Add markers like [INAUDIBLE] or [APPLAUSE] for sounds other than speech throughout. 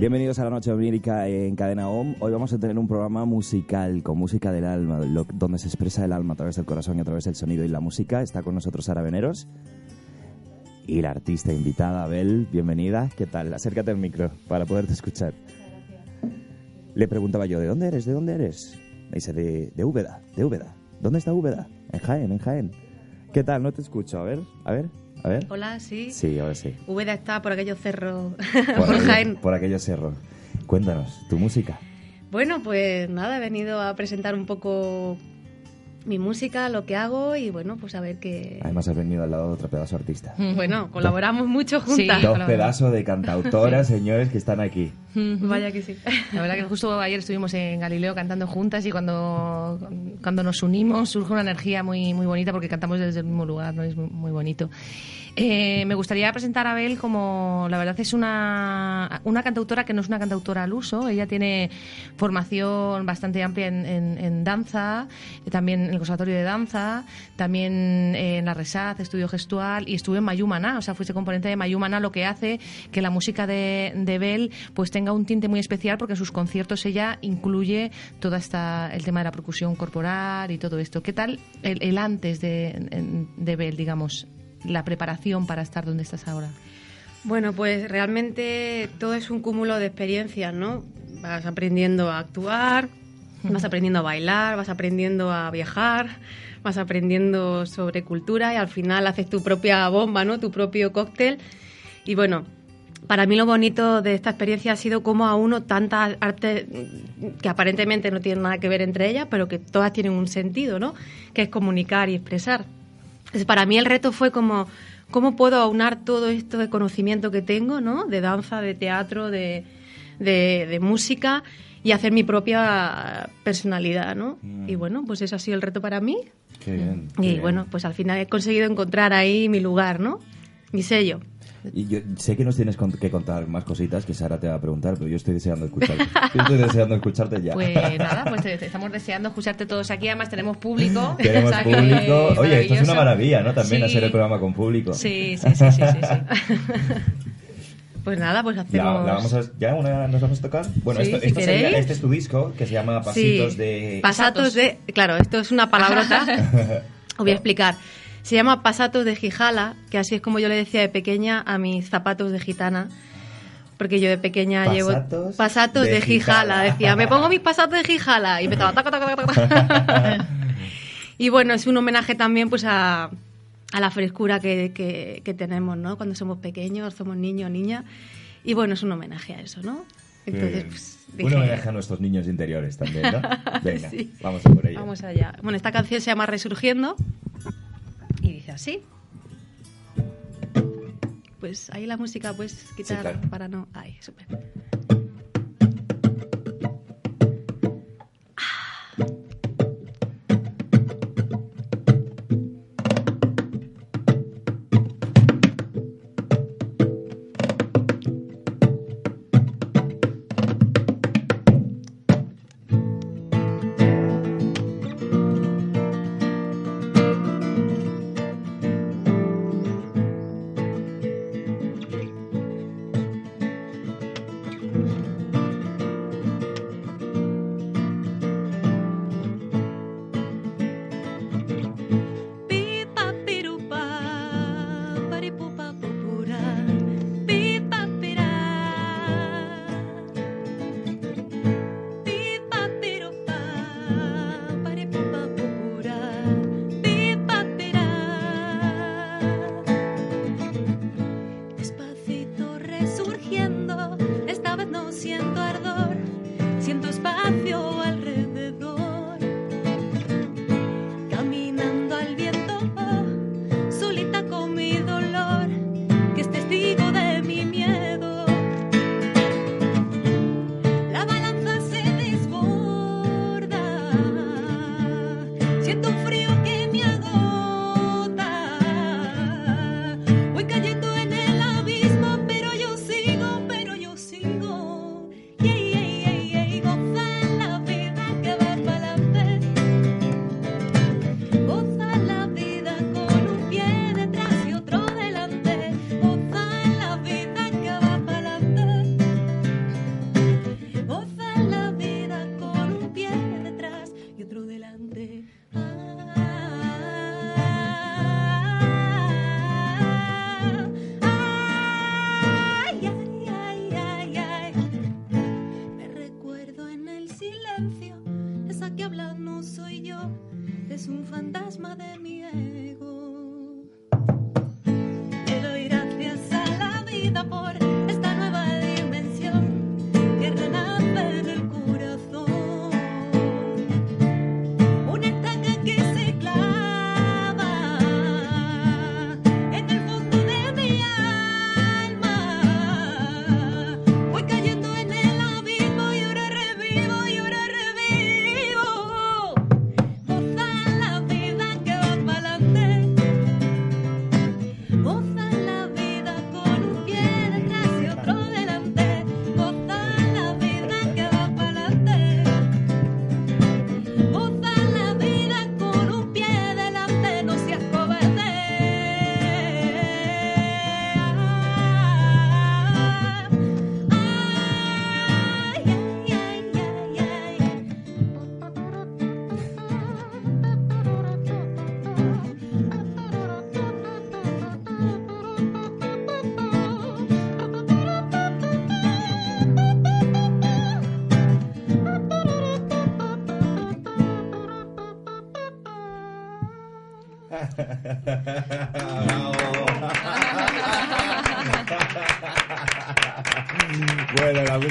Bienvenidos a la Noche Onírica en Cadena OM. Hoy vamos a tener un programa musical con música del alma, donde se expresa el alma a través del corazón y a través del sonido y la música. Está con nosotros Sara Veneros y la artista invitada, Abel. Bienvenida. ¿Qué tal? Acércate al micro para poderte escuchar. Le preguntaba yo, ¿de dónde eres? ¿De dónde eres? Me dice, de, de Úbeda, de Úbeda. ¿Dónde está Úbeda? En Jaén, en Jaén. ¿Qué tal? No te escucho. A ver, a ver, a ver. Hola, sí. Sí, ahora sí. Úbeda está por aquellos cerros, [LAUGHS] Por, por, Jaén. por aquellos cerros. Cuéntanos, tu música. Bueno, pues nada, he venido a presentar un poco mi música, lo que hago y bueno, pues a ver qué... Además has venido al lado de otro pedazo artista. Bueno, colaboramos mucho juntas. Sí. Dos pedazos de cantautoras, [LAUGHS] señores, que están aquí. Vaya que sí. La verdad que justo ayer estuvimos en Galileo cantando juntas y cuando, cuando nos unimos surge una energía muy, muy bonita porque cantamos desde el mismo lugar, ¿no? es muy bonito. Eh, me gustaría presentar a Abel como, la verdad es una, una cantautora que no es una cantautora al uso, ella tiene formación bastante amplia en, en- en danza, también en el Conservatorio de Danza, también en la Resaz, estudio gestual y estuve en Mayumana, o sea, fuiste componente de Mayumana, lo que hace que la música de, de Bel pues tenga un tinte muy especial porque en sus conciertos ella incluye toda esta el tema de la percusión corporal y todo esto. ¿Qué tal el, el antes de, de Bel, digamos, la preparación para estar donde estás ahora? Bueno, pues realmente todo es un cúmulo de experiencias, ¿no? Vas aprendiendo a actuar, vas aprendiendo a bailar, vas aprendiendo a viajar, vas aprendiendo sobre cultura y al final haces tu propia bomba, ¿no? Tu propio cóctel. Y bueno, para mí lo bonito de esta experiencia ha sido cómo a uno tantas artes que aparentemente no tienen nada que ver entre ellas, pero que todas tienen un sentido, ¿no? Que es comunicar y expresar. Entonces, para mí el reto fue como, ¿cómo puedo aunar todo esto de conocimiento que tengo, ¿no? De danza, de teatro, de, de, de música y hacer mi propia personalidad, ¿no? Y bueno, pues eso ha sido el reto para mí. Qué bien. qué Y bien. bueno, pues al final he conseguido encontrar ahí mi lugar, ¿no? Mi sello. Y yo sé que nos tienes que contar más cositas que Sara te va a preguntar, pero yo estoy deseando escucharte. [LAUGHS] Yo estoy deseando escucharte ya. Pues nada, pues te- te estamos deseando escucharte todos aquí. Además tenemos público. [LAUGHS] Tenemos [LAUGHS] O sea público. Oye, esto es una maravilla, ¿no? También Sí. hacer el programa con público. Sí, sí, sí, sí, sí, sí. Pues nada, pues La, hacemos... la vamos a, ¿Ya una nos vamos a tocar? Bueno, Sí, esto, si esto sería- este es tu disco que se llama Pasitos Sí, de... Pasatos de... Claro, esto es una palabrota. Os voy a explicar. Se llama Pasatos de Gijala, que así es como yo le decía de pequeña a mis zapatos de gitana. Porque yo de pequeña llevo Pasatos de de, Gijala. Gijala. Decía, me pongo mis pasatos de Gijala. Y empezaba... taca, taca, taca, [LAUGHS] y bueno, es un homenaje también pues a, a la frescura que, que- que tenemos, ¿no? Cuando somos pequeños, somos niños niñas. Y bueno, es un homenaje a eso, ¿no? Entonces, pues, dije, homenaje a nuestros niños interiores también, ¿no? [LAUGHS] Venga, Sí. vamos a por ello. Vamos allá. Bueno, esta canción se llama Resurgiendo y dice así. Pues ahí la música puedes quitar claro. para no. Ahí, súper.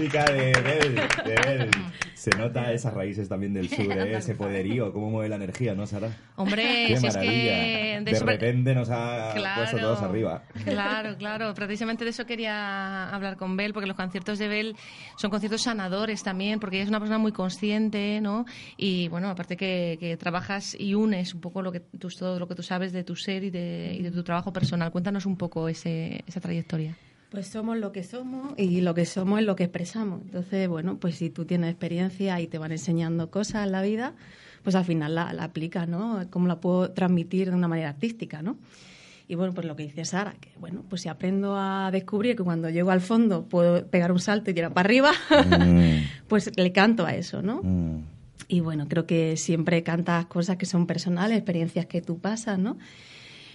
Música de Bel, de Bel. Se nota esas raíces también del sur, ¿eh? ese poderío, cómo mueve la energía, ¿no, Sara? Hombre, Qué si es maravilla. que... De, repente nos ha Claro. puesto todos arriba. Claro, claro. Precisamente de eso quería hablar con Bel, porque los conciertos de Bel son conciertos sanadores también, porque ella es una persona muy consciente, ¿no? Y bueno, aparte que, que trabajas y unes un poco lo que tú, todo lo que tú sabes de tu ser y de, y de tu trabajo personal. Cuéntanos un poco ese, esa trayectoria. Pues somos lo que somos y lo que somos es lo que expresamos. Entonces, bueno, pues si tú tienes experiencia y te van enseñando cosas en la vida, pues al final la, la aplicas, ¿no? ¿Cómo la puedo transmitir de una manera artística, ¿no? Y bueno, pues lo que dice Sara, que bueno, pues si aprendo a descubrir que cuando llego al fondo puedo pegar un salto y tirar para arriba, Mm, [LAUGHS] pues le canto a eso, ¿no? mm. Y bueno, creo que siempre cantas cosas que son personales, experiencias que tú pasas, ¿no?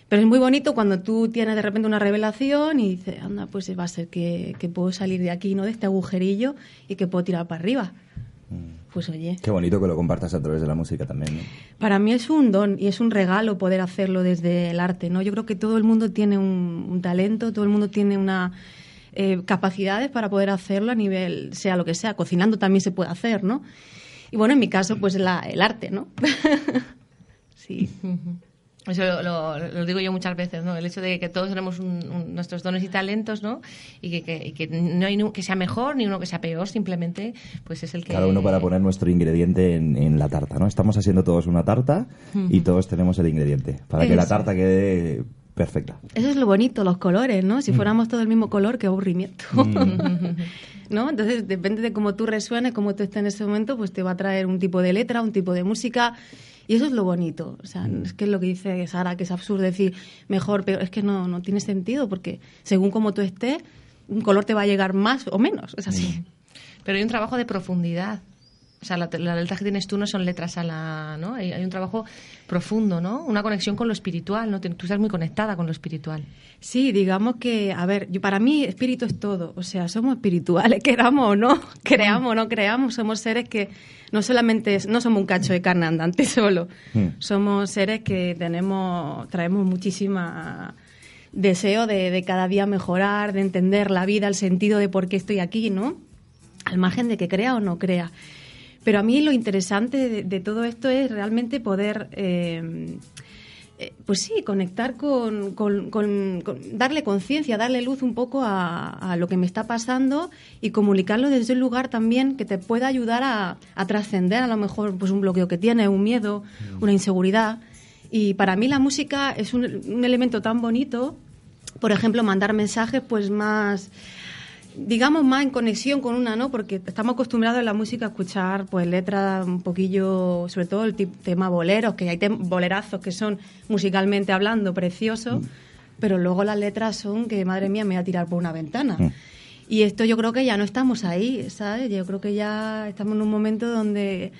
Pero es muy bonito cuando tú tienes de repente una revelación y dices, anda, pues va a ser que, que puedo salir de aquí, ¿no? De este agujerillo y que puedo tirar para arriba. Pues oye, Qué bonito que lo compartas a través de la música también, ¿no? para mí es un don y es un regalo poder hacerlo desde el arte, ¿no? Yo creo que todo el mundo tiene un, un talento, todo el mundo tiene una eh, capacidades para poder hacerlo a nivel, sea lo que sea. Cocinando también se puede hacer, ¿no? Y bueno, en mi caso, pues la, el arte, ¿no? [LAUGHS] sí. [LAUGHS] Eso lo, lo- lo digo yo muchas veces, ¿no? El hecho de que todos tenemos un- un- nuestros dones y talentos, ¿no? Y que, que- y que no hay uno que sea mejor ni uno que sea peor, simplemente pues es el que... Cada uno para poner nuestro ingrediente en, en la tarta, ¿no? Estamos haciendo todos una tarta y todos tenemos el ingrediente para que la tarta quede perfecta. Eso es lo bonito, los colores, ¿no? Si fuéramos todos el mismo color, qué aburrimiento. [LAUGHS] ¿No? Entonces, depende de cómo tú resuenes, cómo tú estés en ese momento, pues te va a traer un tipo de letra, un tipo de música. Y eso es lo bonito. O sea, es que es lo que dice Sara, que es absurdo decir mejor, pero es que no, no tiene sentido, porque según cómo tú estés, un color te va a llegar más o menos. Es así. Pero hay un trabajo de profundidad. O sea, la, letras que tienes tú no son letras a la... ¿no? Hay, hay un trabajo profundo, ¿no? Una conexión con lo espiritual, ¿no? Tú estás muy conectada con lo espiritual. Sí, digamos que, a ver, yo, para mí espíritu es todo, o sea, somos espirituales, [LAUGHS] queramos o no, creamos o no creamos, somos seres que no solamente, es- no somos un cacho de carne andante [LAUGHS] solo, Mm. somos seres que tenemos, traemos muchísima deseo de, de cada día mejorar, de entender la vida, el sentido de por qué estoy aquí, ¿no? Al margen de que crea o no crea. Pero a mí lo interesante de, de todo esto es realmente poder, eh, eh, pues sí, conectar con, con- con- con- darle conciencia, darle luz un poco a, a lo que me está pasando y comunicarlo desde un lugar también que te pueda ayudar a, a trascender a lo mejor pues un bloqueo que tienes, un miedo, una inseguridad. Y para mí la música es un, un elemento tan bonito, por ejemplo, mandar mensajes pues más digamos más en conexión con una, ¿no? Porque estamos acostumbrados en la música a escuchar pues letras un poquillo, sobre todo el tema boleros, que hay bolerazos que son musicalmente hablando preciosos, pero luego las letras son que madre mía me voy a tirar por una ventana. Mm. Y esto yo creo que ya no estamos ahí, ¿sabes? Yo creo que ya estamos en un momento donde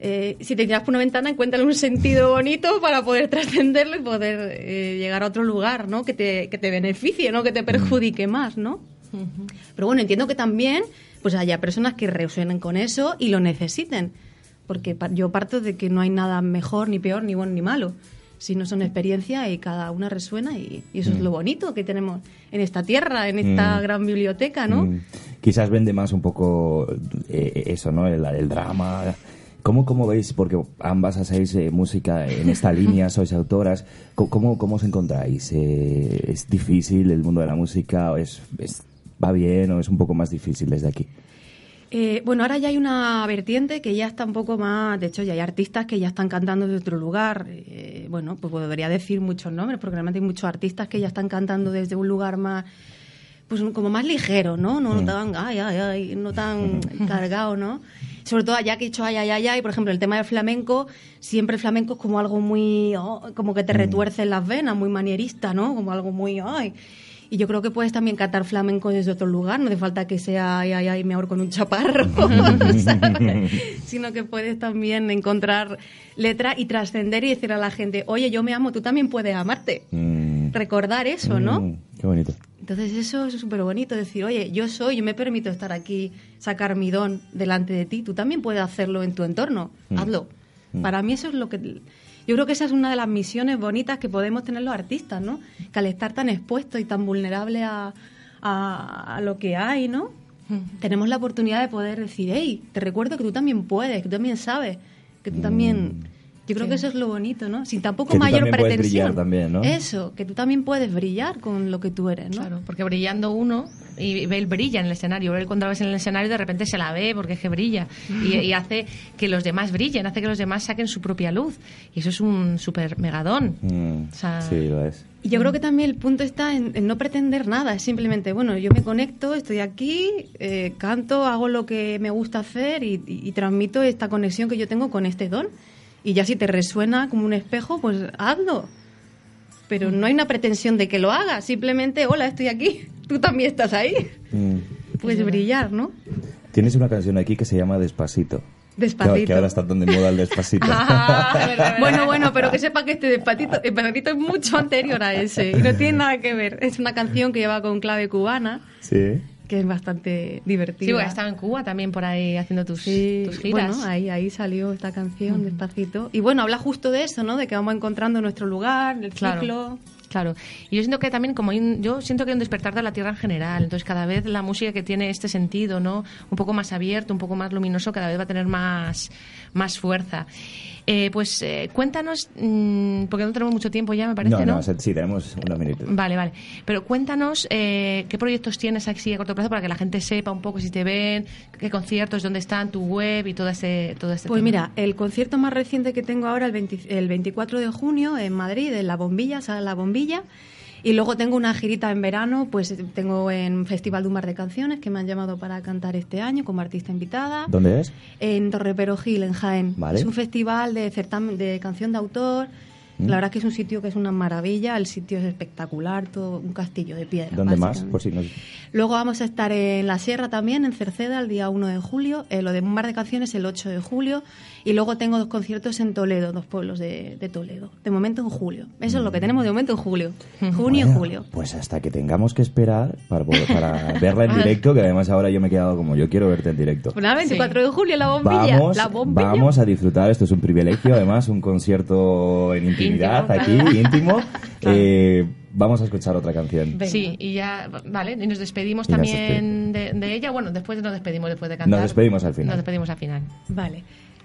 eh, si te tiras por una ventana, encuentras un sentido [LAUGHS] bonito para poder trascenderlo y poder eh, llegar a otro lugar, ¿no? Que te, que te beneficie, ¿no? Que te perjudique más, ¿no? Pero bueno, entiendo que también pues haya personas que resuenen con eso y lo necesiten. porque yo parto de que no hay nada mejor, ni peor, ni bueno, ni malo, sino son experiencias y cada una resuena y, y eso es lo bonito que tenemos en esta tierra, en esta Mm. gran biblioteca, ¿no? Mm, Quizás vende más un poco eh, eso, ¿no? El, el drama. ¿Cómo, ¿Cómo veis? Porque ambas hacéis eh, música en esta [LAUGHS] línea, sois autoras. ¿Cómo, cómo, os encontráis? Eh, ¿Es difícil el mundo de la música? ¿O es, es- ¿Va bien o es un poco más difícil desde aquí? Eh, bueno, ahora ya hay una vertiente que ya está un poco más, de hecho ya hay artistas que ya están cantando desde otro lugar. Eh, bueno, pues podría decir muchos nombres, porque realmente hay muchos artistas que ya están cantando desde un lugar más, pues como más ligero, ¿no? No tan, ay, ay, ay, no tan [LAUGHS] cargado, ¿no? Sobre todo ya que he dicho ay, ay, ay, ay, por ejemplo, el tema del flamenco, siempre el flamenco es como algo muy, oh, como que te retuerce en las venas, muy manierista, ¿no? Como algo muy, ay. Y yo creo que puedes también cantar flamenco desde otro lugar, no hace falta que sea ay, ay, ay, me ahorco con un chaparro, [LAUGHS] ¿sabes? sino que puedes también encontrar letra y trascender y decir a la gente, oye, yo me amo, tú también puedes amarte. Mm, Recordar eso, ¿no? mm, qué bonito. Entonces eso es súper bonito, decir, oye, yo soy, yo me permito estar aquí, sacar mi don delante de ti, tú también puedes hacerlo en tu entorno, Mm. hazlo. Para mí eso es lo que... Yo creo que esa es una de las misiones bonitas que podemos tener los artistas, ¿no? Que al estar tan expuestos y tan vulnerables a, a- a lo que hay, ¿no? Tenemos la oportunidad de poder decir, hey, te recuerdo que tú también puedes, que tú también sabes, que tú también... Yo creo que eso es lo bonito, ¿no? Sin tampoco Que tú mayor también puedes pretensión. brillar también, ¿no? Eso, que tú también puedes brillar con lo que tú eres, ¿no? Claro, porque brillando uno, y Bale brilla en el escenario, él cuando la ves en el escenario de repente se la ve porque es que brilla y, y hace que los demás brillen, hace que los demás saquen su propia luz y eso es un super megadón. Mm, O sea- sí, lo es. Y yo creo que también el punto está en, en no pretender nada, es simplemente, bueno, yo me conecto, estoy aquí, eh, canto, hago lo que me gusta hacer y, y- y transmito esta conexión que yo tengo con este don. Y ya si te resuena como un espejo, pues hazlo. Pero no hay una pretensión de que lo hagas, simplemente, hola, estoy aquí, tú también estás ahí. Mm. Puedes brillar, ¿no? Tienes una canción aquí que se llama Despacito. Despacito. Que, que ahora está tan de moda el Despacito. bueno, bueno, pero que sepa que este despacito, despacito es mucho anterior a ese y no tiene nada que ver. Es una canción que lleva con clave cubana, sí. Que es bastante divertida. Sí, porque estado en Cuba también por ahí haciendo tus, Sí, tus giras. bueno, ahí, ahí salió esta canción despacito. Y bueno, habla justo de eso, ¿no? De que vamos encontrando nuestro lugar, el Claro. ciclo. Claro. Y yo siento que también como hay un- yo siento que hay un despertar de la tierra en general. Entonces cada vez la música que tiene este sentido, ¿no? Un poco más abierto, un poco más luminoso, cada vez va a tener más, más fuerza. Eh, pues eh, cuéntanos, mm, porque no tenemos mucho tiempo ya, me parece, No, ¿no? no, sí, tenemos unos minutos. Vale, vale. Pero cuéntanos eh, qué proyectos tienes así a corto plazo para que la gente sepa un poco si te ven, qué conciertos, dónde están, tu web y todo este, todo este Pues tema. mira, el concierto más reciente que tengo ahora, el, 20 el 24 de junio, en Madrid, en La Bombilla, sala La Bombilla. Y luego tengo una girita en verano, pues tengo en Festival de un Mar de Canciones, que me han llamado para cantar este año como artista invitada. ¿Dónde es? En Torre Gil, en Jaén. Vale. Es un festival de certamen de canción de autor. Mm. La verdad que es un sitio que es una maravilla, el sitio es espectacular, todo un castillo de piedra. ¿Dónde más? Por si nos... Luego vamos a estar en la Sierra también, en Cerceda, el día 1 de julio. Eh, lo de un mar de canciones el 8 de julio. Y luego tengo dos conciertos en Toledo, dos pueblos de, de Toledo. De momento en julio. Eso es lo que tenemos de momento en julio. Junio y Bueno, julio. Pues hasta que tengamos que esperar para, para verla en [LAUGHS] directo, que además ahora yo me he quedado como yo quiero verte en directo. Pues nada, 24 de julio, la bombilla. Vamos, la bombilla. vamos a disfrutar, esto es un privilegio, además un concierto en intimidad Íntimo, aquí, [LAUGHS] íntimo. Eh, vamos a escuchar otra canción. Venga. Sí, y ya, vale, y nos despedimos Y nos también de, de ella. Bueno, después nos despedimos después de cantar. Nos despedimos al final. Nos despedimos al final. Vale.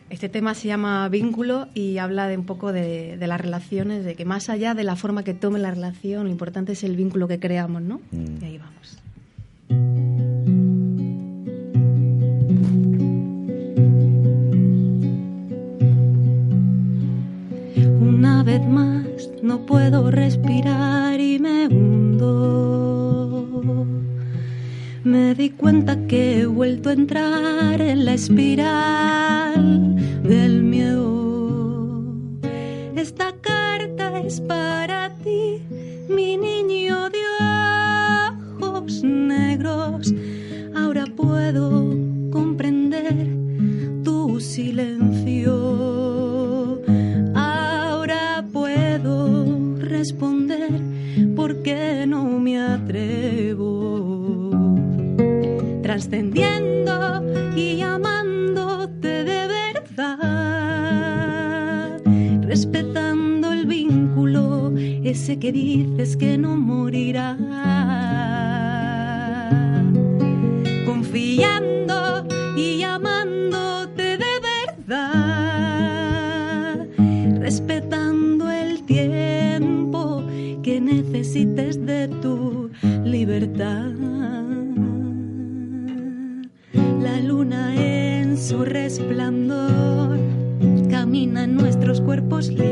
Este tema se llama Vínculo y habla de un poco de, de las relaciones, de que más allá de la forma que tome la relación, lo importante es el vínculo que creamos, ¿no? Mm. Y ahí vamos. Entrar en la espiral del miedo. Esta carta es para ti, mi niño de ojos negros. Ahora puedo comprender tu silencio. Que dices que no morirá. Confiando y amándote de verdad, respetando el tiempo que necesites de tu libertad. La luna en su resplandor camina en nuestros cuerpos limpios.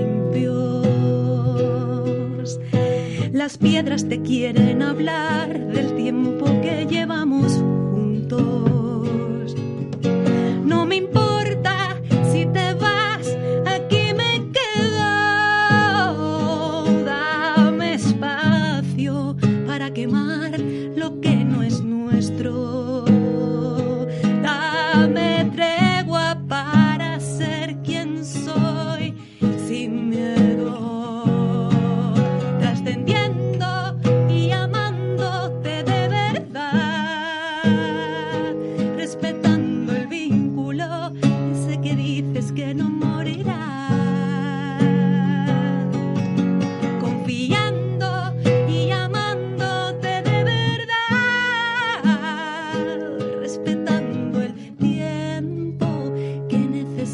Las piedras te quieren hablar del tiempo que llevamos juntos. No me importa si te vas, aquí me quedo. Dame espacio para quemar lo que no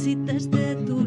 necesitas de tu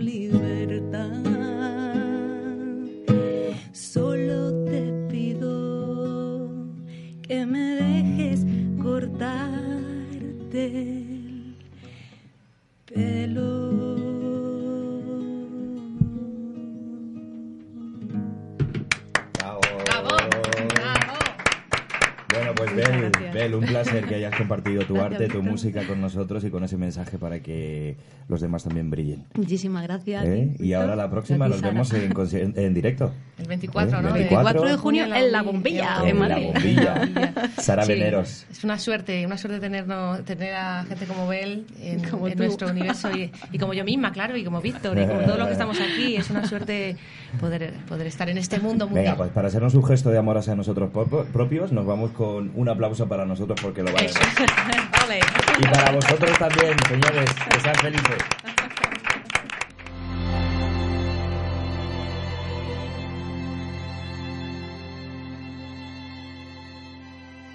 música con nosotros y con ese mensaje para que los demás también brillen. Muchísimas gracias. ¿Eh? Y ahora la próxima nos vemos en, en directo. El 24, ¿Eh? ¿no? 24 de junio en La Bombilla, en en La. Bombilla. [LAUGHS] Sara Sí, Veneros. Es una suerte, una suerte tenernos, tener a gente como Bel en, Como en tú. nuestro universo y, y como yo misma, claro, y como Víctor, y como todos los que estamos aquí. Es una suerte poder, poder estar en este mundo mundial. Venga, pues para hacernos un gesto de amor hacia nosotros propios, nos vamos con un aplauso para nosotros porque lo valemos. [LAUGHS] Y para vosotros también, señores, que sean felices.